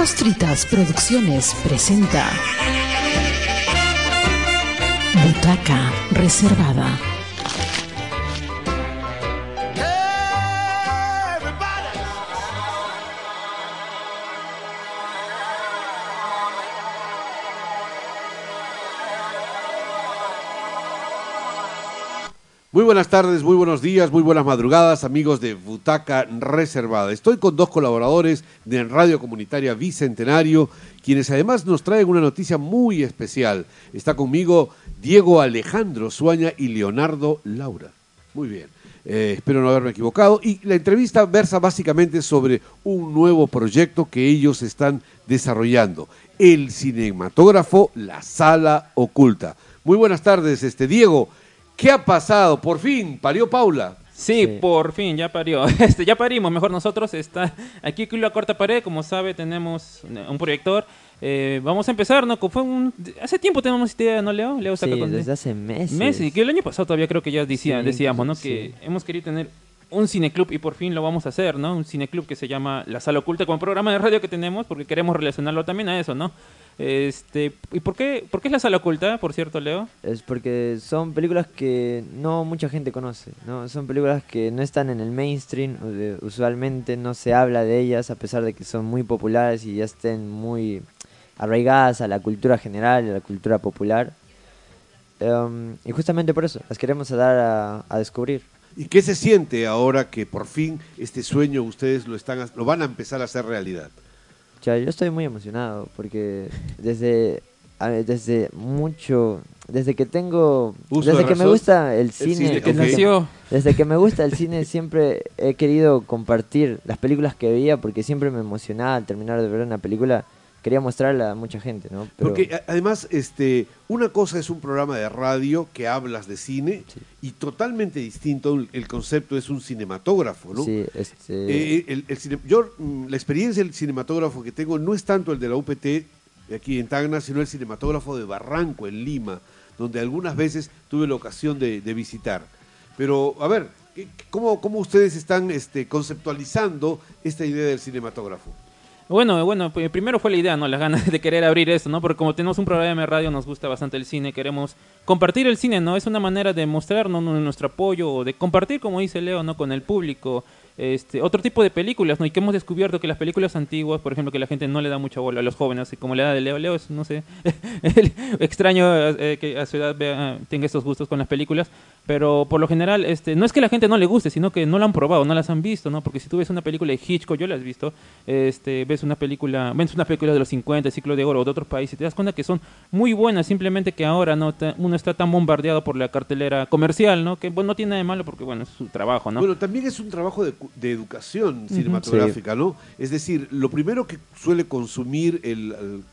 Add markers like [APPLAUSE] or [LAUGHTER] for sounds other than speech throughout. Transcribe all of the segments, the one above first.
Papas Fritas Producciones presenta Butaca Reservada. Muy buenas tardes, muy buenos días, muy buenas madrugadas, amigos de Butaca Reservada. Estoy con dos colaboradores de Radio Comunitaria Bicentenario, quienes además nos traen una noticia muy especial. Está conmigo Diego Alejandro Suaña y Leonardo Laura. Muy bien, eh, espero no haberme equivocado. Y la entrevista versa básicamente sobre un nuevo proyecto que ellos están desarrollando, el cinematógrafo La Sala Oculta. Muy buenas tardes, este Diego. ¿Qué ha pasado? Por fin, parió Paula. Sí, por fin, ya parió. [LAUGHS] Este, ya parimos, mejor nosotros. Está aquí con la corta pared, como sabe, tenemos un proyector. Eh, vamos a empezar, ¿no? Fue un, hace tiempo tenemos idea, ¿no, Leo? Leo sí, desde hace meses. Meses, que el año pasado todavía creo que ya decía, decíamos, ¿no? Que hemos querido tener un cineclub y por fin lo vamos a hacer, ¿no? Un cineclub que se llama La Sala Oculta, como programa de radio que tenemos, porque queremos relacionarlo también a eso, ¿no? Este, ¿Y por qué, por qué es La Sala Oculta, por cierto, Leo? Es porque son películas que no mucha gente conoce, ¿no? Son películas que no están en el mainstream, usualmente no se habla de ellas, a pesar de que son muy populares y ya estén muy arraigadas a la cultura general, a la cultura popular. Um, y justamente por eso las queremos dar a, a descubrir. ¿Y qué se siente ahora que por fin este sueño ustedes lo, están, lo van a empezar a hacer realidad? Ya, yo estoy muy emocionado porque desde, desde mucho, desde que tengo, desde que me gusta el cine, desde que me gusta el cine siempre he querido compartir las películas que veía porque siempre me emocionaba al terminar de ver una película quería mostrarla a mucha gente, ¿no? Porque además, este, una cosa es un programa de radio que hablas de cine y totalmente distinto el concepto es un cinematógrafo, ¿no? Sí, este... Eh, el, yo, mm, la experiencia del cinematógrafo que tengo no es tanto el de la UPT aquí en Tacna, sino el cinematógrafo de Barranco, en Lima, donde algunas veces tuve la ocasión de, visitar. Pero, a ver, ¿cómo, cómo ustedes están este, conceptualizando esta idea del cinematógrafo? Bueno, bueno, primero fue la idea, ¿no? Las ganas [LAUGHS] de querer abrir esto, ¿no? Porque como tenemos un programa de radio, nos gusta bastante el cine, queremos compartir el cine, ¿no? Es una manera de mostrarnos nuestro apoyo, de compartir, como dice Leo, ¿no? Con el público, este, otro tipo de películas, ¿no? Y que hemos descubierto que las películas antiguas, por ejemplo, que la gente no le da mucha bola a los jóvenes, como le da de Leo. Leo es, no sé, [LAUGHS] extraño eh, que a su edad vea, tenga estos gustos con las películas, pero por lo general, este, no es que la gente no le guste, sino que no la han probado, no las han visto, ¿no? Porque si tú ves una película de Hitchcock, yo la has visto, este, ves una película, ves una película de los 50, el ciclo de oro o de otros países, y te das cuenta que son muy buenas, simplemente que ahora no uno está tan bombardeado por la cartelera comercial, ¿no? Que bueno, no tiene nada de malo porque, bueno, es su trabajo, ¿no? Bueno, también es un trabajo de de educación cinematográfica, ¿no? Es decir, lo primero que suele consumir el,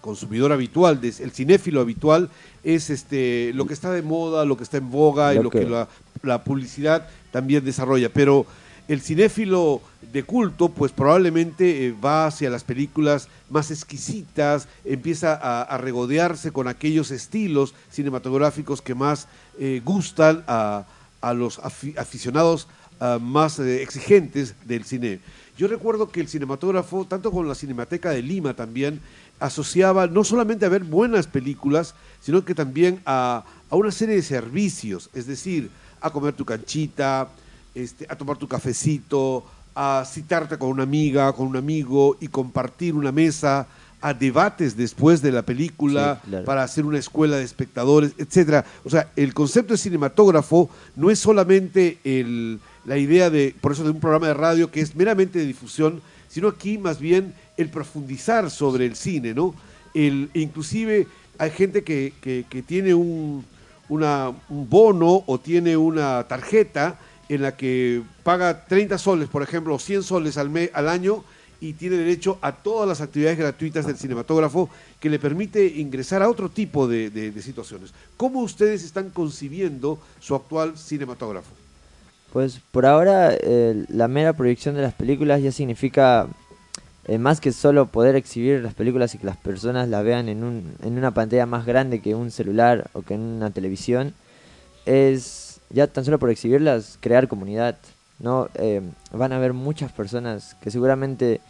consumidor habitual, el cinéfilo habitual, es este lo que está de moda, lo que está en boga y lo que la, publicidad también desarrolla. Pero el cinéfilo de culto, pues probablemente eh, va hacia las películas más exquisitas, empieza a, regodearse con aquellos estilos cinematográficos que más eh, gustan a, los aficionados Ah, más eh, exigentes del cine. Yo recuerdo que el cinematógrafo, tanto con la Cinemateca de Lima también, asociaba no solamente a ver buenas películas, sino que también a, una serie de servicios, es decir, a comer tu canchita, este, a tomar tu cafecito, a citarte con una amiga, con un amigo y compartir una mesa, a debates después de la película para hacer una escuela de espectadores, etcétera. O sea, el concepto de cinematógrafo no es solamente el, la idea de, por eso de un programa de radio que es meramente de difusión, sino aquí más bien el profundizar sobre el cine, ¿no? El, inclusive hay gente que, que, tiene un, una, un bono o tiene una tarjeta en la que paga 30 soles, por ejemplo, o 100 soles al, al año y tiene derecho a todas las actividades gratuitas del cinematógrafo que le permite ingresar a otro tipo de, de situaciones. ¿Cómo ustedes están concibiendo su actual cinematógrafo? Pues por ahora la mera proyección de las películas ya significa eh, más que solo poder exhibir las películas y que las personas las vean en, un, en una pantalla más grande que un celular o que en una televisión, es ya tan solo por exhibirlas crear comunidad. ¿no? Eh, van a haber muchas personas que seguramente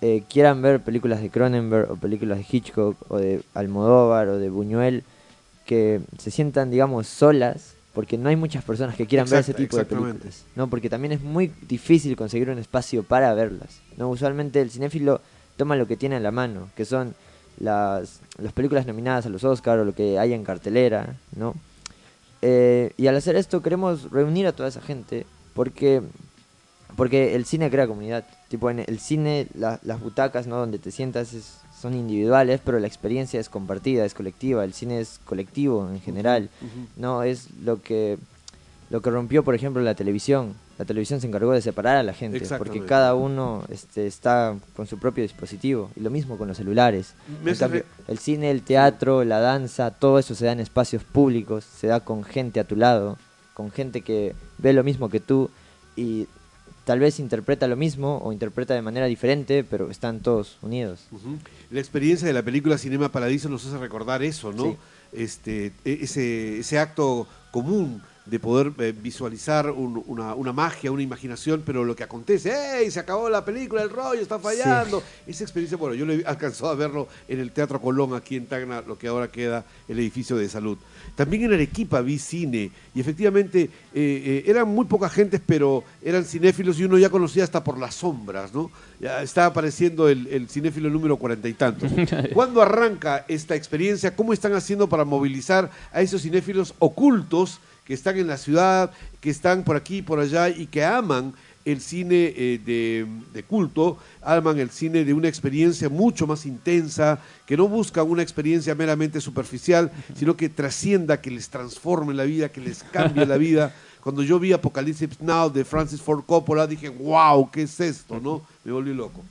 eh, quieran ver películas de Cronenberg o películas de Hitchcock o de Almodóvar o de Buñuel, que se sientan, digamos, solas, porque no hay muchas personas que quieran ver ese tipo de películas, ¿no? Porque también es muy difícil conseguir un espacio para verlas, ¿no? Usualmente el cinéfilo toma lo que tiene a la mano, que son las, las películas nominadas a los Oscars o lo que hay en cartelera, ¿no? Eh, y al hacer esto queremos reunir a toda esa gente porque porque el cine crea comunidad. Tipo, en el cine, la- las butacas, ¿no? Donde te sientas es- son individuales, pero la experiencia es compartida, es colectiva. El cine es colectivo en general. No es lo que lo que rompió, por ejemplo, la televisión. La televisión se encargó de separar a la gente, porque cada uno este, está con su propio dispositivo. Y lo mismo con los celulares. Cambio, el cine, el teatro, la danza, todo eso se da en espacios públicos, se da con gente a tu lado, con gente que ve lo mismo que tú y tal vez interpreta lo mismo o interpreta de manera diferente, pero están todos unidos. La experiencia de la película Cinema Paradiso nos hace recordar eso, ¿no? Sí. Este, e- ese, ese acto común de poder eh, visualizar un- una, una magia, una imaginación, pero lo que acontece, ¡hey! Se acabó la película, el rollo está fallando. Esa experiencia, bueno, yo lo he alcanzado a verlo en el Teatro Colón, aquí en Tacna, lo que ahora queda el edificio de salud. También en Arequipa vi cine y efectivamente eh, eh, eran muy poca gente, pero eran cinéfilos y uno ya conocía hasta por las sombras, ¿no? Ya está apareciendo el, el cinéfilo número cuarenta y tantos. [LAUGHS] ¿Cuándo arranca esta experiencia? ¿Cómo están haciendo para movilizar a esos cinéfilos ocultos que están en la ciudad, que están por aquí y por allá y que aman el cine eh, de, de culto, aman el cine de una experiencia mucho más intensa, que no buscan una experiencia meramente superficial, sino que trascienda, que les transforme la vida, que les cambie la vida. [LAUGHS] Cuando yo vi Apocalypse Now de Francis Ford Coppola, dije, wow, ¿qué es esto? ¿no? Me volví loco.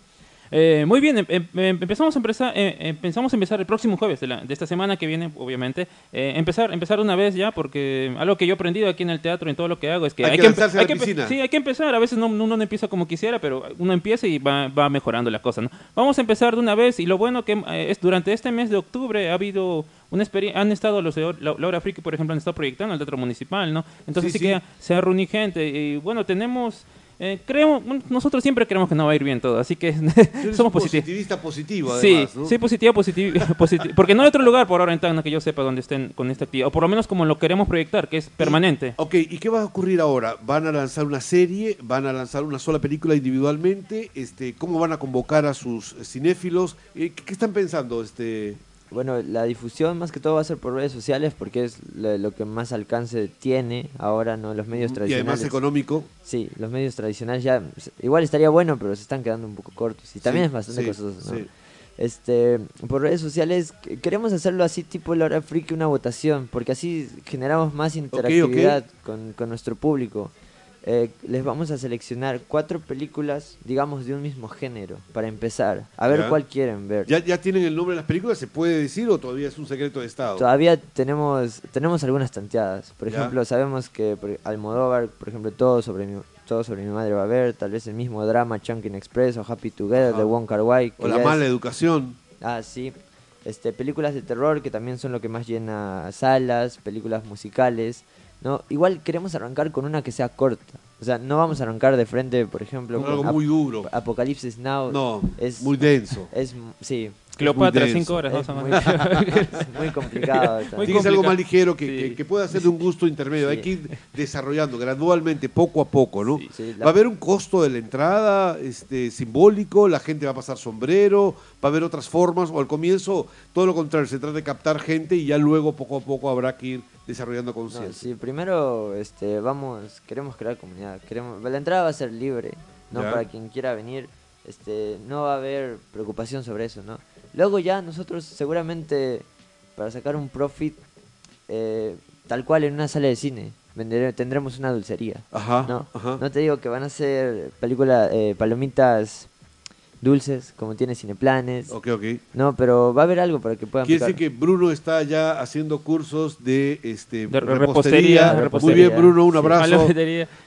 Eh, muy bien, em- em- em- empezamos a empezar, eh, eh, pensamos empezar el próximo jueves de, la- de esta semana que viene, obviamente. Eh, empezar, empezar una vez ya, porque algo que yo he aprendido aquí en el teatro y en todo lo que hago es que Hay que lanzarse a la que. Sí, hay que empezar. A veces no, uno no empieza como quisiera, pero uno empieza y va, va mejorando la cosa. ¿no? Vamos a empezar de una vez y lo bueno que es durante este mes de octubre ha habido una han estado los de Laura Friki, por ejemplo, han estado proyectando el teatro municipal, ¿no? Entonces Sí, sí, sí. que se ha reunido gente y bueno, tenemos... Eh, creemos, nosotros siempre creemos que no va a ir bien todo, así que [LAUGHS] somos positivos. positivista positivo, Sí, además, ¿no? sí, positivo, positivo, [LAUGHS] positivo. Porque no hay otro lugar por ahora en Tacna que yo sepa donde estén con esta actividad. O por lo menos como lo queremos proyectar, que es permanente. Ok, ¿y qué va a ocurrir ahora? ¿Van a lanzar una serie? ¿Van a lanzar una sola película individualmente? Este, ¿Cómo van a convocar a sus cinéfilos? Eh, ¿Qué, qué están pensando? Este, Bueno, la difusión más que todo va a ser por redes sociales porque es lo, lo que más alcance tiene ahora, ¿no? Los medios y tradicionales. además económico. Sí, los medios tradicionales ya igual estaría bueno, pero se están quedando un poco cortos y también Sí, es bastante sí, costoso, ¿no? sí. Este, por redes sociales que- queremos hacerlo así tipo la hora friki una votación, porque así generamos más interactividad Con, con nuestro público. Eh, les vamos a seleccionar cuatro películas, digamos, de un mismo género, para empezar, a ver Ya. cuál quieren ver. ¿Ya, ¿Ya tienen el nombre de las películas? ¿Se puede decir o todavía es un secreto de Estado? Todavía tenemos tenemos algunas tanteadas. Por Ya. ejemplo, sabemos que por- Almodóvar, por ejemplo, todo sobre mi todo sobre mi madre va a ver, tal vez el mismo drama Chunkin Express o Happy Together Ajá. de Wong Kar Wai. o la mala educación. Ah, sí. Este, películas de terror que también son lo que más llena salas, películas musicales, ¿no? Igual queremos arrancar con una que sea corta. O sea, no vamos a arrancar de frente, por ejemplo, Con con algo Ap- muy duro. Apocalipsis Now. No, es muy denso. es sí, Cleopatra, cinco horas. ¿no? muy, es [LAUGHS] muy [LAUGHS] complicado. Muy Tienes algo más ligero que, Sí. que- que pueda ser de un gusto intermedio. Sí. Hay que ir desarrollando gradualmente, poco a poco, ¿no? Sí. Sí, la- Va a haber un costo de la entrada este, simbólico, la gente va a pasar sombrero, va a haber otras formas, o al comienzo todo lo contrario, se trata de captar gente y ya luego poco a poco habrá que ir desarrollando No, conciencia. sí, primero este, vamos, queremos crear comunidad. Queremos, la entrada va a ser libre, ¿no? Ya. Para quien quiera venir, este, no va a haber preocupación sobre eso, ¿no? Luego ya nosotros seguramente para sacar un profit eh, tal cual en una sala de cine vendere- tendremos una dulcería. Ajá, No, ajá. no te digo que van a ser películas, eh, palomitas dulces como tiene Cineplanes. Ok, ok. No, pero va a haber algo para que puedan Quiere picar. decir que Bruno está ya haciendo cursos de, este, De repostería. repostería, Muy repostería. bien, Bruno, un abrazo.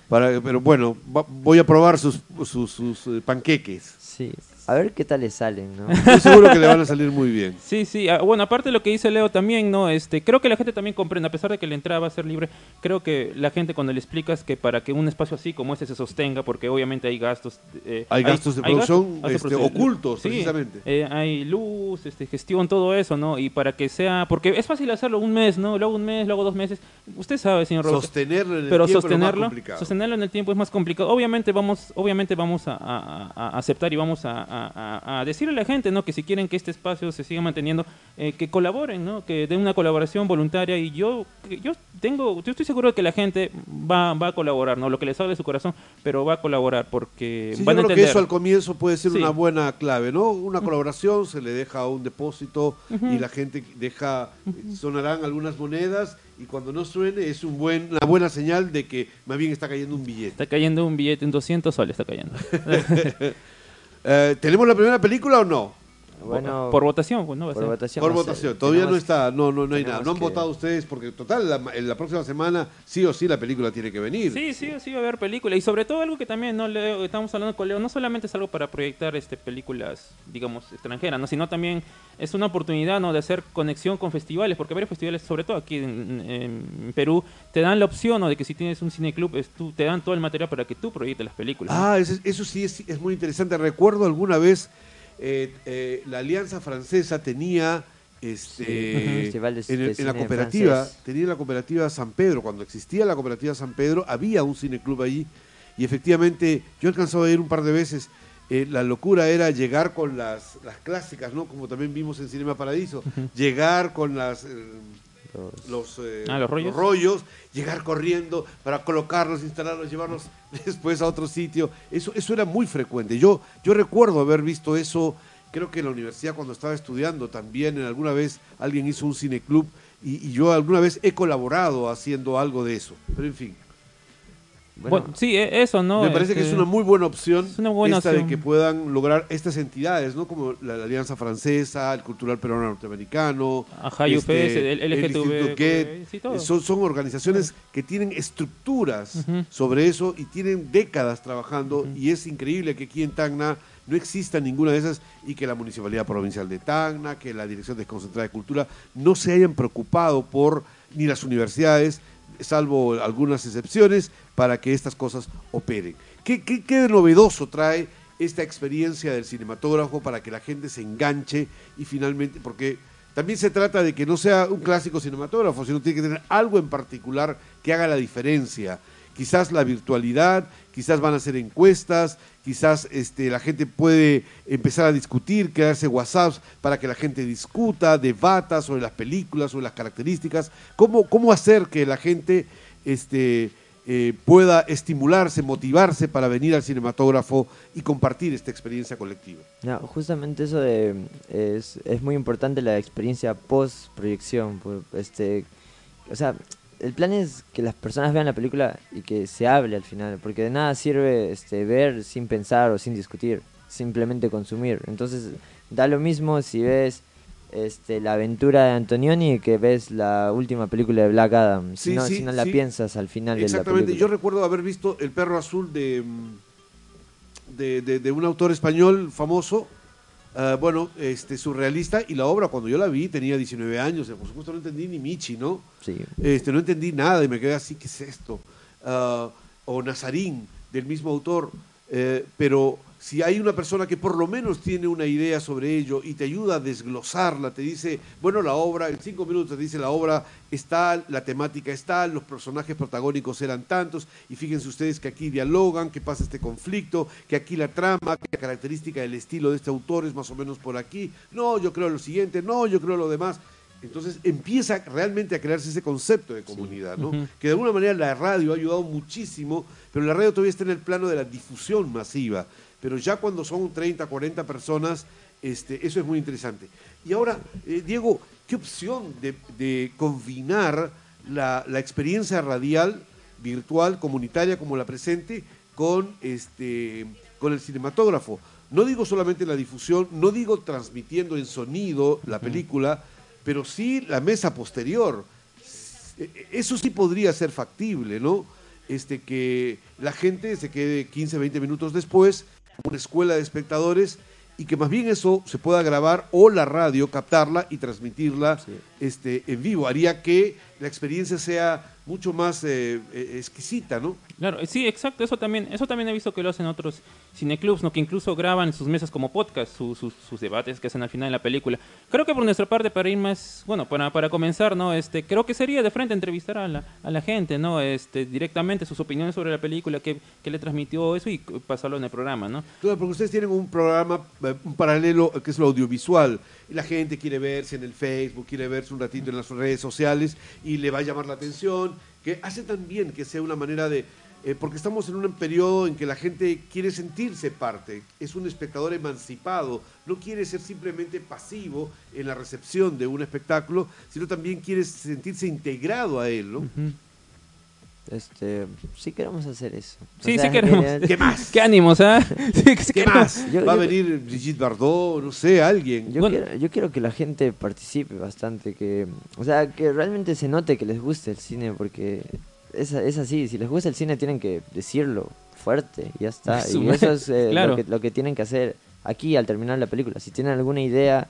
Para, pero bueno, va- voy a probar sus, sus, sus, eh, panqueques. Sí, A ver qué tal le salen, ¿no? [LAUGHS] Estoy seguro que le van a salir muy bien. Sí, sí. ah, Bueno, aparte de lo que dice Leo también, ¿no? Este, creo que la gente también comprende, a pesar de que la entrada va a ser libre, creo que la gente cuando le explicas que para que un espacio así como ese se sostenga, porque obviamente hay gastos... eh, Hay gastos de producción, gastos de este, producción. ocultos, Sí, precisamente. eh, hay luz, este, gestión, todo eso, ¿no? Y para que sea... Porque es fácil hacerlo un mes, ¿no? Luego un mes, luego dos meses. Usted sabe, señor Roberto. Sostenerlo en el pero tiempo es lo más sostenerlo, complicado. sostenerlo en el tiempo es más complicado. Obviamente vamos, obviamente vamos a- a aceptar y vamos a, a- a- decirle a la gente, ¿no? Que si quieren que este espacio se siga manteniendo, eh, que colaboren, ¿no? Que den una colaboración voluntaria y yo, yo tengo, yo estoy seguro de que la gente va, va a colaborar, ¿no? Lo que les sale de su corazón, pero va a colaborar porque Sí, van yo a creo que entender. eso al comienzo puede ser Sí. una buena clave, ¿no? Una colaboración, se le deja un depósito y la gente deja, sonarán algunas monedas y cuando no suene es un buen, una buena señal de que más bien está cayendo un billete. Está cayendo un billete, un 200 soles está cayendo. [LAUGHS] Eh, ¿Tenemos la primera película o no? Bueno, por votación, pues, ¿no? Va a por ser. votación. Por votación, todavía no está, no, no, no hay nada. No han que- votado ustedes porque total, la, en la próxima semana sí o sí la película tiene que venir. Sí, sí, sí va a haber películas. Y sobre todo algo que también no Leo, estamos hablando con Leo, no solamente es algo para proyectar este películas, digamos, extranjeras, ¿no? sino también es una oportunidad ¿no? de hacer conexión con festivales, porque varios festivales, sobre todo aquí en, en Perú, te dan la opción ¿no? de que si tienes un cineclub, es tú, te dan todo el material para que tú proyectes las películas. ¿no? Ah, eso, eso sí es, es muy interesante. Recuerdo alguna vez eh, eh, la Alianza Francesa tenía este en, el- de en la cooperativa, francés. tenía la cooperativa San Pedro, cuando existía la cooperativa San Pedro, había un cineclub allí y efectivamente yo alcanzaba a ir un par de veces. Eh, la locura era llegar con las, las clásicas, ¿no? Como también vimos en Cinema Paradiso. Llegar con las eh, Los- los, eh, Ah, ¿los rollos? rollos, llegar corriendo para colocarlos, instalarlos, llevarlos [LAUGHS] después a otro sitio. Eso, eso era muy frecuente. Yo, yo recuerdo haber visto eso, creo que en la universidad cuando estaba estudiando también, en alguna vez alguien hizo un cineclub y, y yo alguna vez he colaborado haciendo algo de eso. Pero en fin, Bueno, sí, e- eso, ¿no? me parece que es Este, una muy buena opción es una buena esta de que puedan lograr estas entidades, ¿no? Como la, la Alianza Francesa, el Cultural Peruano Norteamericano, Ajá, UPS, el LGTB, Instituto Goethe, sí, todo. eh, son, son organizaciones que tienen estructuras sobre eso y tienen décadas trabajando y es increíble que aquí en Tacna no exista ninguna de esas y que la Municipalidad Provincial de Tacna, que la Dirección Desconcentrada de Cultura no se hayan preocupado por ni las universidades, salvo algunas excepciones, para que estas cosas operen. ¿Qué, qué, qué novedoso trae esta experiencia del cinematógrafo para que la gente se enganche y finalmente, porque también se trata de que no sea un clásico cinematógrafo, sino tiene que tener algo en particular que haga la diferencia. Quizás la virtualidad, quizás van a hacer encuestas, quizás este, la gente puede empezar a discutir, crearse WhatsApps para que la gente discuta, debata sobre las películas, sobre las características. ¿Cómo, cómo hacer que la gente este, eh, pueda estimularse, motivarse para venir al cinematógrafo y compartir esta experiencia colectiva? No, justamente eso de, es, es muy importante la experiencia post proyección. Este, o sea, el plan es que las personas vean la película y que se hable al final, porque de nada sirve este, ver sin pensar o sin discutir, simplemente consumir. Entonces, da lo mismo si ves este, la aventura de Antonioni que ves la última película de Black Adam, Sí, si no, sí, si no la sí. piensas al final de la Exactamente, yo recuerdo haber visto El perro azul de, de, de- de un autor español famoso, ah, bueno, este surrealista, y la obra cuando yo la vi tenía 19 años, por supuesto no entendí ni Michi, ¿no? Sí. Este, no entendí nada y me quedé así, ¿qué es esto? Ah, o Nazarín, del mismo autor, eh, pero si hay una persona que por lo menos tiene una idea sobre ello y te ayuda a desglosarla, te dice, bueno, la obra, en cinco minutos te dice la obra es tal, la temática es tal, los personajes protagónicos eran tantos, y fíjense ustedes que aquí dialogan, que pasa este conflicto, que aquí la trama, que la característica del estilo de este autor es más o menos por aquí, no, yo creo lo siguiente, no, yo creo lo demás. Entonces empieza realmente a crearse ese concepto de comunidad, ¿no? Que de alguna manera la radio ha ayudado muchísimo, pero la radio todavía está en el plano de la difusión masiva. Pero ya cuando son 30, 40 personas, este, eso es muy interesante. Y ahora, eh, Diego, ¿qué opción de, de combinar la, la experiencia radial, virtual, comunitaria como la presente, con, este, con el cinematógrafo? No digo solamente la difusión, no digo transmitiendo en sonido la película, pero sí la mesa posterior. Eh, Eso sí podría ser factible, ¿no? Este, que la gente se quede 15, 20 minutos después, una escuela de espectadores, y que más bien eso se pueda grabar o la radio captarla y transmitirla este, en vivo. Haría que la experiencia sea mucho más eh, eh, exquisita, ¿no? Claro, eh, sí, exacto. Eso también, eso también he visto que lo hacen otros cineclubs, ¿no? Que incluso graban sus mesas como podcast, sus, sus debates que hacen al final de la película. Creo que por nuestra parte, para ir más, bueno, para, para comenzar, ¿no? Este, creo que sería de frente entrevistar a la, a la gente, ¿no? Este, directamente sus opiniones sobre la película, qué, qué le transmitió eso y pasarlo en el programa, ¿no? Claro, porque ustedes tienen un programa, un paralelo que es lo audiovisual. Y la gente quiere verse en el Facebook, quiere verse un ratito en las redes sociales y le va a llamar la atención, que hace también que sea una manera de eh, porque estamos en un periodo en que la gente quiere sentirse parte, es un espectador emancipado, no quiere ser simplemente pasivo en la recepción de un espectáculo, sino también quiere sentirse integrado a él, ¿no? Este, sí queremos hacer eso. Sí, sí queremos. ¿Qué más? [LAUGHS] ¿Qué ánimos, ah? [LAUGHS] ¿Qué más? Va a venir Brigitte Bardot, no sé, alguien. Yo, quiero, yo quiero que la gente participe bastante, que, o sea, que realmente se note que les guste el cine, porque es, es así, si les gusta el cine tienen que decirlo fuerte, ya está. [LAUGHS] y eso es eh, lo, que, lo que tienen que hacer aquí al terminar la película. Si tienen alguna idea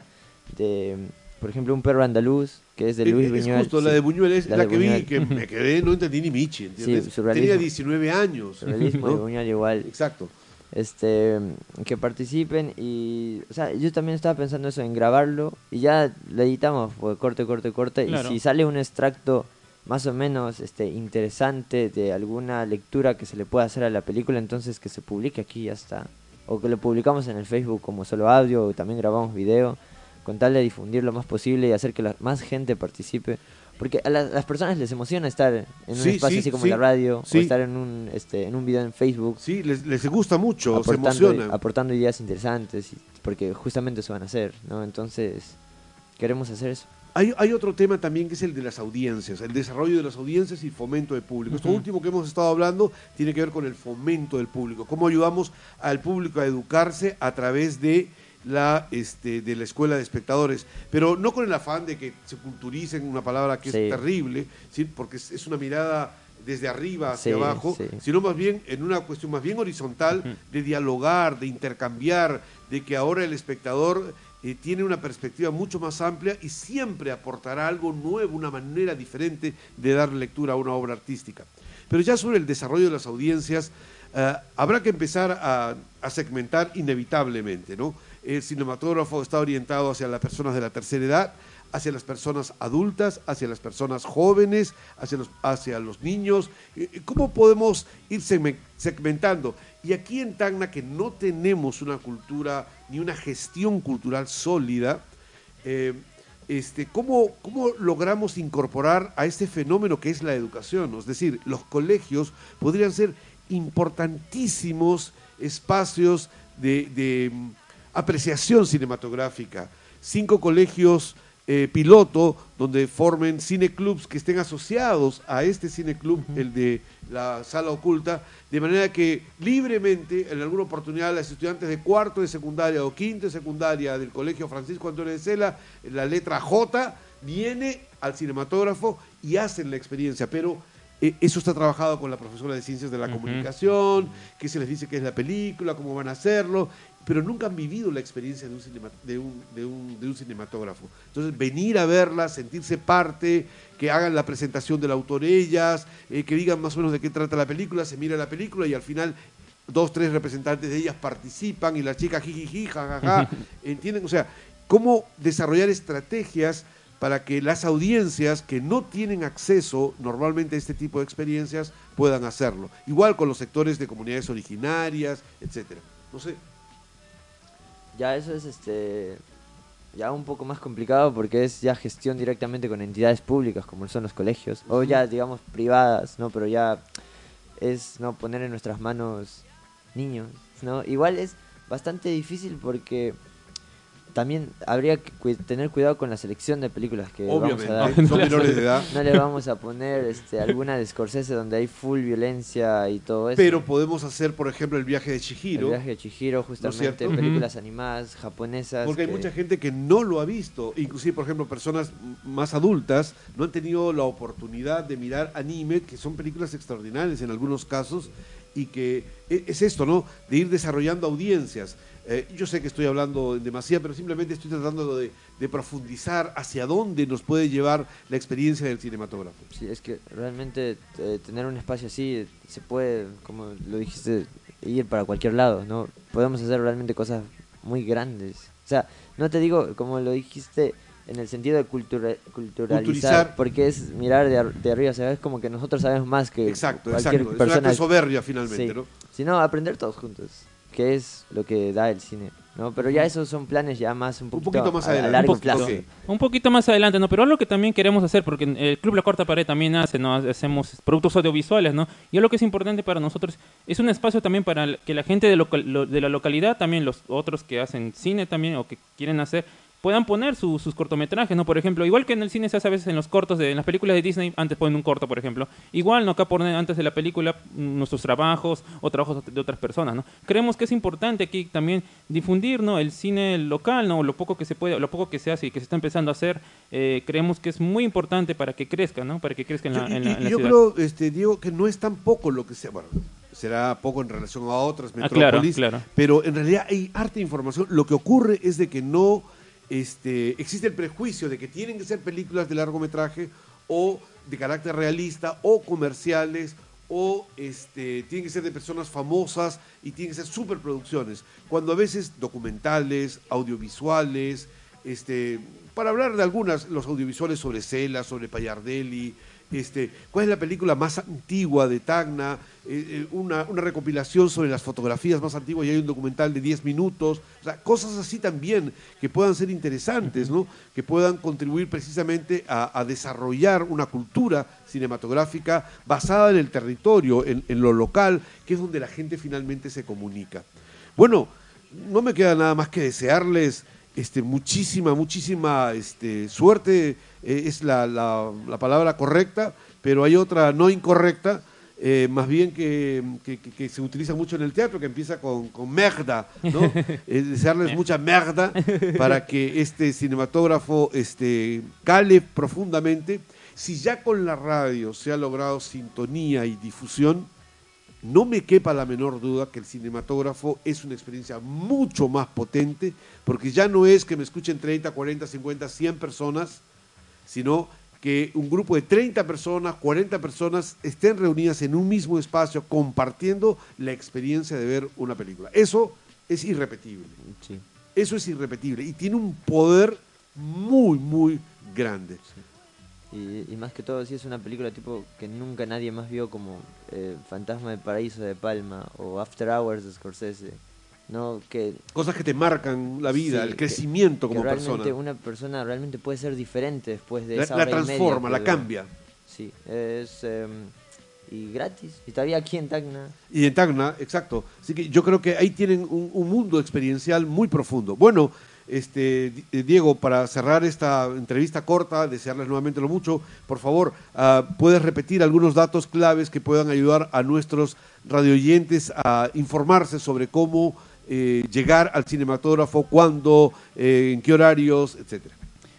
de, por ejemplo, un perro andaluz, que es de Luis es, Buñuel. justo la de Buñuel es la, que vi, que me quedé, no entendí ni Michi, ¿entiendes? Tenía 19 años. Surrealismo de Buñuel igual. Exacto. Este, que participen y, o sea, yo también estaba pensando eso, en grabarlo y ya lo editamos, pues, corte, corte, corte, y si sale un extracto más o menos este interesante de alguna lectura que se le pueda hacer a la película, entonces que se publique aquí ya está. O que lo publicamos en el Facebook como solo audio, o también grabamos video, con tal de difundir lo más posible y hacer que la, más gente participe. Porque a las personas les emociona estar en un espacio así como la radio, o estar en un, este, en un video en Facebook. Sí, les, les gusta mucho, aportando, se emociona. Aportando ideas interesantes, porque justamente eso van a hacer, ¿no? Entonces, queremos hacer eso. Hay, hay, otro tema también que es el de las audiencias, el desarrollo de las audiencias y fomento del público. Esto último que hemos estado hablando tiene que ver con el fomento del público, cómo ayudamos al público a educarse a través de la, este, de la escuela de espectadores, pero no con el afán de que se culturicen, una palabra que es terrible, ¿sí? porque es, una mirada desde arriba hacia abajo, sino más bien en una cuestión más bien horizontal de dialogar, de intercambiar, de que ahora el espectador eh, tiene una perspectiva mucho más amplia y siempre aportará algo nuevo, una manera diferente de dar lectura a una obra artística. Pero ya sobre el desarrollo de las audiencias, eh, habrá que empezar a, a, segmentar inevitablemente. ¿no? El cinematógrafo está orientado hacia las personas de la tercera edad, hacia las personas adultas, hacia las personas jóvenes, hacia los, hacia los niños. Eh, eh, ¿Cómo podemos ir segmentando? Y aquí en Tacna, que no tenemos una cultura ni una gestión cultural sólida, eh, este, ¿cómo, ¿cómo, logramos incorporar a este fenómeno que es la educación? Es decir, los colegios podrían ser importantísimos espacios de, apreciación cinematográfica. Cinco colegios eh, piloto donde formen cineclubs que estén asociados a este cineclub, el de la sala oculta, de manera que libremente, en alguna oportunidad, los estudiantes de cuarto de secundaria o quinto de secundaria del Colegio Francisco Antonio de Sela, la letra J, viene al cinematógrafo y hacen la experiencia, pero eh, eso está trabajado con la profesora de Ciencias de la Comunicación, que se les dice qué es la película, cómo van a hacerlo, pero nunca han vivido la experiencia de un, de un, de un, cinematógrafo. Entonces, venir a verla, sentirse parte, que hagan la presentación del autor ellas, eh, que digan más o menos de qué trata la película, se mira la película y al final dos, tres representantes de ellas participan y la chica jijiji, jajaja, [LAUGHS] ¿entienden? O sea, cómo desarrollar estrategias para que las audiencias que no tienen acceso normalmente a este tipo de experiencias puedan hacerlo. Igual con los sectores de comunidades originarias, etcétera. No sé, ya eso es este ya un poco más complicado porque es ya gestión directamente con entidades públicas como son los colegios o ya digamos privadas, ¿no? Pero ya es no poner en nuestras manos niños, ¿no? Igual es bastante difícil porque también habría que tener cuidado con la selección de películas que vamos a dar. son menores de edad. No le vamos a poner este, alguna de Scorsese donde hay full violencia y todo eso. Pero podemos hacer, por ejemplo, el viaje de Chihiro. El viaje de Chihiro, justamente, películas animadas japonesas. Porque hay mucha gente que no lo ha visto. Inclusive, por ejemplo, personas más adultas no han tenido la oportunidad de mirar anime, que son películas extraordinarias en algunos casos, y que e- es esto, ¿no? De ir desarrollando audiencias. Eh, yo sé que estoy hablando en demasía, pero simplemente estoy tratando de, de profundizar hacia dónde nos puede llevar la experiencia del cinematógrafo. Sí, es que realmente eh, tener un espacio así eh, se puede, como lo dijiste, ir para cualquier lado, ¿no? Podemos hacer realmente cosas muy grandes. O sea, no te digo, como lo dijiste, en el sentido de cultura- culturalizar, Culturizar. porque es mirar de, ar- de arriba, o sea, es como que nosotros sabemos más que Exacto, cualquier exacto. Es un acto persona. de soberbia finalmente, Sí. ¿no? sino aprender todos juntos, que es lo que da el cine, ¿no? Pero ya esos son planes ya más un poquito, poquito más a- a, adelante. largo Un poquito. plazo. Ok. Un poquito más adelante, ¿no? Pero algo que también queremos hacer, porque el Club La Corta Pared también hace, ¿no? Hacemos productos audiovisuales, ¿no? Y lo que es importante para nosotros es un espacio también para que la gente de, local- lo- de la localidad, también los otros que hacen cine también o que quieren hacer, puedan poner su- sus cortometrajes, ¿no? Por ejemplo, igual que en el cine se hace a veces en los cortos, de, en las películas de Disney, antes ponen un corto, por ejemplo. Igual, ¿no? Acá ponen antes de la película nuestros trabajos o trabajos de otras personas, ¿no? Creemos que es importante aquí también difundir, ¿no? El cine local, ¿no? Lo poco que se puede, lo poco que se hace y que se está empezando a hacer, eh, creemos que es muy importante para que crezca, ¿no? Para que crezca en la, Yo, en la- y en la yo ciudad. creo, este, Diego, que no es tan poco lo que sea. Bueno, será poco en relación a otras Ah, claro, metrópolis, claro. pero en realidad hay harta información. Lo que ocurre es de que no este, existe el prejuicio de que tienen que ser películas de largometraje o de carácter realista o comerciales o este, tienen que ser de personas famosas y tienen que ser superproducciones, cuando a veces documentales, audiovisuales, este, para hablar de algunas, los audiovisuales sobre Cela, sobre Payardelli, este, ¿cuál es la película más antigua de Tacna? Eh, eh, una, una recopilación sobre las fotografías más antiguas y hay un documental de 10 minutos, o sea, cosas así también que puedan ser interesantes, ¿no? que puedan contribuir precisamente a, a desarrollar una cultura cinematográfica basada en el territorio, en, en lo local, que es donde la gente finalmente se comunica. Bueno, no me queda nada más que desearles este, muchísima, muchísima este, suerte, eh, es la, la- la palabra correcta, pero hay otra no incorrecta, eh, más bien que, que- se utiliza mucho en el teatro, que empieza con, con merda, ¿no? [LAUGHS] Eh, desearles mucha merda para que este cinematógrafo este, cale profundamente. Si ya con la radio se ha logrado sintonía y difusión, no me quepa la menor duda que el cinematógrafo es una experiencia mucho más potente, porque ya no es que me escuchen 30, 40, 50, 100 personas, sino que un grupo de 30 personas, 40 personas estén reunidas en un mismo espacio compartiendo la experiencia de ver una película. Eso es irrepetible. Sí. Eso es irrepetible y tiene un poder muy, muy grande. Y, y más que todo, si es una película tipo que nunca nadie más vio como eh, Fantasma del Paraíso de Palma o After Hours de Scorsese. No, que, Cosas que te marcan la vida, sí, el que- crecimiento que como realmente persona. una persona realmente puede ser diferente después de La, esa la hora y media transforma, que la cambia. Sí, es em, y gratis. Y todavía aquí en Tacna. Y en Tacna, exacto. Así que yo creo que ahí tienen un, un mundo experiencial muy profundo. Bueno, este eh, Diego, para cerrar esta entrevista corta, desearles nuevamente lo mucho, por favor, ah, puedes repetir algunos datos claves que puedan ayudar a nuestros radioyentes a informarse sobre cómo eh, llegar al cinematógrafo, cuándo, eh, en qué horarios, etcétera.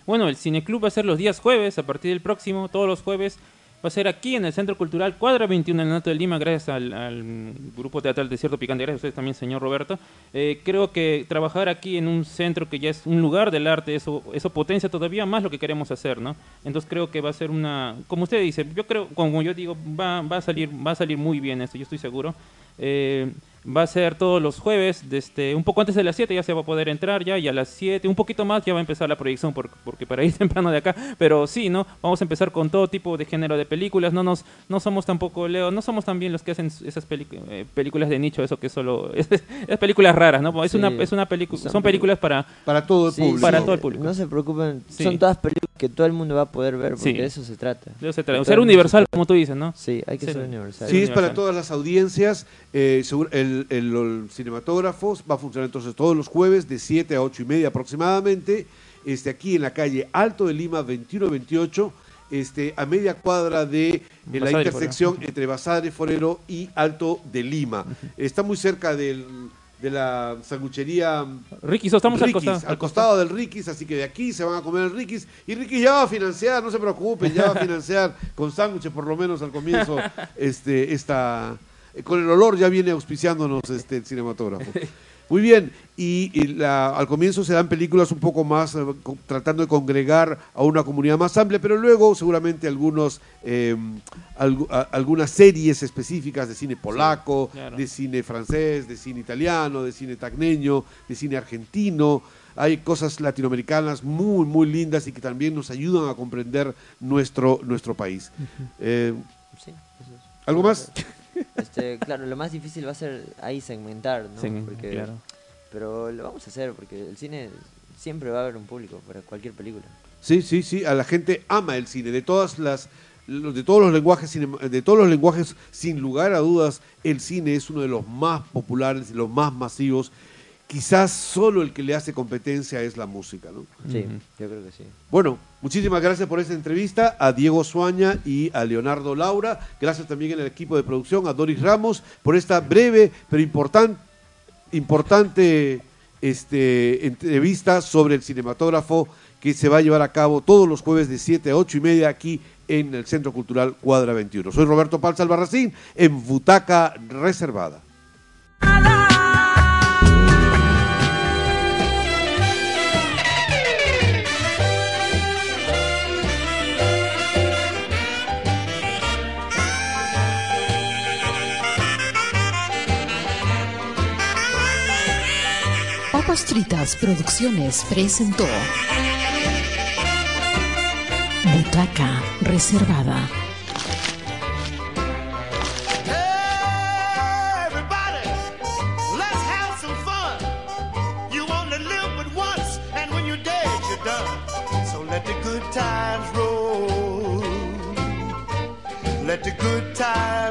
Bueno, el Cineclub va a ser los días jueves, a partir del próximo, todos los jueves. Va a ser aquí en el Centro Cultural Cuadra 21 en el Norte de Lima, gracias al, Grupo Teatral Desierto Picante, gracias a ustedes también, señor Roberto. Eh, creo que trabajar aquí en un centro que ya es un lugar del arte, eso, potencia todavía más lo que queremos hacer, ¿no? Entonces creo que va a ser una, como usted dice, yo creo, como yo digo, va, va, a, salir, va a salir muy bien esto, yo estoy seguro. Eh, va a ser todos los jueves, desde un poco antes de las 7 ya se va a poder entrar ya, y a las 7, un poquito más ya va a empezar la proyección, por- porque para ir [LAUGHS] temprano de acá, pero sí, ¿no? Vamos a empezar con todo tipo de género de películas, no nos no somos tampoco, Leo, no somos también los que hacen esas eh, películas de nicho, eso que solo, [LAUGHS] es, es películas raras, ¿no? Es Sí. una, es una película, Son son películas para, Para todo el Sí, público. Para sí, todo el público. No se preocupen, Sí. son todas películas que todo el mundo va a poder ver, porque Sí. de eso se trata. de eso se trata. ser universal, se como tú dices, ¿no? Sí, hay que ser universal. Sí, es para todas las audiencias. eh, seguro- el, el- el cinematógrafo va a funcionar entonces todos los jueves de 7 a 8 y media aproximadamente. Este, aquí en la calle Alto de Lima 2128, este, a media cuadra de eh, la intersección entre Basadre Forero y Alto de Lima. Está muy cerca del, de la sanguchería Ricky, so, estamos al Ricky's, costado. al costado del Ricky's, así que de aquí se van a comer el Ricky's. Y Ricky's ya va a financiar, no se preocupen, ya va a [LAUGHS] financiar con sándwiches por lo menos al comienzo este, esta, eh, con el olor ya viene auspiciándonos este el cinematógrafo. Muy bien, y, y la- al comienzo se dan películas un poco más eh, tratando de congregar a una comunidad más amplia, pero luego seguramente algunos eh, algu- a- algunas series específicas de cine polaco, claro. de cine francés, de cine italiano, de cine tagneño, de cine argentino. Hay cosas latinoamericanas muy, muy lindas y que también nos ayudan a comprender nuestro, nuestro país. Eh, Sí, eso es. ¿Algo más? Este, claro, lo más difícil va a ser ahí segmentar, ¿no? Sí, Porque- claro. Pero lo vamos a hacer porque el cine siempre va a haber un público para cualquier película. Sí, sí, sí. A la gente ama el cine. De todas las, de todos los lenguajes, de todos los lenguajes, sin lugar a dudas, el cine es uno de los más populares y los más masivos. Quizás solo el que le hace competencia es la música, ¿no? Sí, yo creo que sí. Bueno, muchísimas gracias por esta entrevista a Diego Suaña y a Leonardo Laura. Gracias también al equipo de producción, a Doris Ramos, por esta breve pero importan- importante este, entrevista sobre el cinematógrafo que se va a llevar a cabo todos los jueves de 7 a 8 y media aquí en el Centro Cultural Cuadra 21. Soy Roberto Palza Albarracín en Butaca Reservada. You're dead, you're done. So let the good times roll. Let the good times